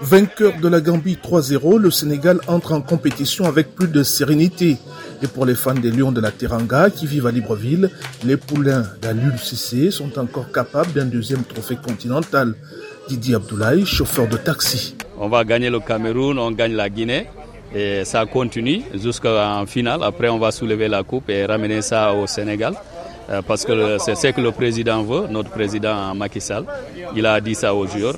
Vainqueur de la Gambie 3-0, le Sénégal entre en compétition avec plus de sérénité. Et pour les fans des Lions de la Teranga qui vivent à Libreville, les poulains d'Alul CC sont encore capables d'un deuxième trophée continental. Didier Abdoulaye, chauffeur de taxi. On va gagner le Cameroun, on gagne la Guinée. Et ça continue jusqu'en finale. Après, on va soulever la coupe et ramener ça au Sénégal. Euh, parce que c'est ce que le président veut, notre président Macky Sall. Il a dit ça aux joueurs.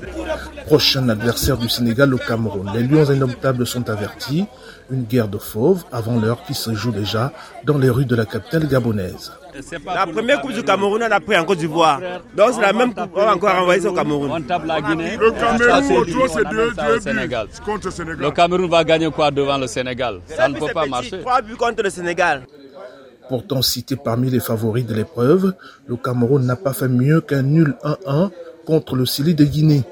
Prochain adversaire du Sénégal, le Cameroun. Les Lions indomptables sont avertis. Une guerre de fauves avant l'heure qui se joue déjà dans les rues de la capitale gabonaise. La première coupe du Cameroun, on a pris en Côte d'Ivoire. Donc c'est la même coupe, on va encore envoyer au Cameroun. On tape la Guinée. Le Cameroun, c'est deux, au Sénégal. contre le Sénégal. Le Cameroun va gagner quoi devant le Sénégal? Ça ne peut pas marcher. Trois buts contre le Sénégal. Pourtant cité parmi les favoris de l'épreuve, le Cameroun n'a pas fait mieux qu'un nul 1-1 contre le Sili de Guinée.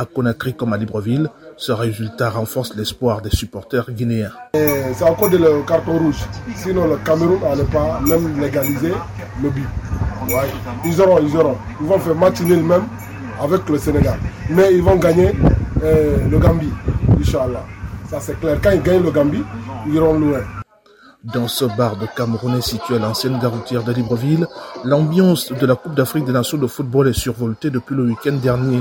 À Conakry comme à Libreville, ce résultat renforce l'espoir des supporters guinéens. C'est encore le carton rouge. Sinon, le Cameroun n'allait pas même légaliser le but. Ouais. Ils auront, ils auront. Ils vont faire match nul même avec le Sénégal. Mais ils vont gagner euh, le Gambie, Inch'Allah. Ça c'est clair. Quand ils gagnent le Gambie, ils iront loin. Dans ce bar de Camerounais situé à l'ancienne gare routière de Libreville, l'ambiance de la Coupe d'Afrique des Nations de football est survoltée depuis le week-end dernier.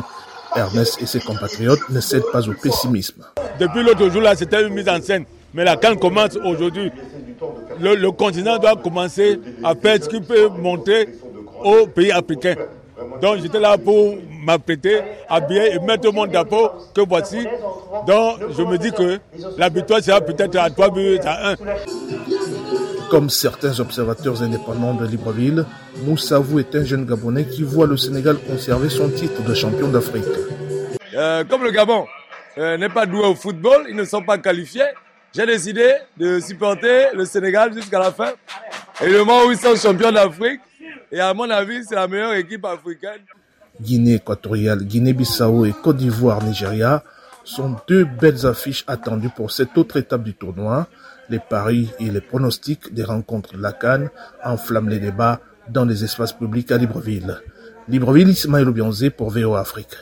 Ernest et ses compatriotes ne cèdent pas au pessimisme. Depuis l'autre jour, là, c'était une mise en scène. Mais la canne commence aujourd'hui. Le, le continent doit commencer à faire ce qu'il peut montrer aux pays africains. Donc j'étais là pour m'apprêter, habiller et mettre au monde d'accord que voici. Donc je me dis que la victoire sera peut-être à 3 buts à 1. Comme certains observateurs indépendants de Libreville, Moussavou est un jeune Gabonais qui voit le Sénégal conserver son titre de champion d'Afrique. Euh, comme le Gabon euh, n'est pas doué au football, ils ne sont pas qualifiés. J'ai décidé de supporter le Sénégal jusqu'à la fin. Et le moment où ils sont champions d'Afrique, et à mon avis, c'est la meilleure équipe africaine. Guinée équatoriale, Guinée-Bissau et Côte d'Ivoire-Nigeria sont deux belles affiches attendues pour cette autre étape du tournoi. Les paris et les pronostics des rencontres de la Cannes enflamment les débats dans les espaces publics à Libreville. Libreville, Ismaël Obianzé pour VO Afrique.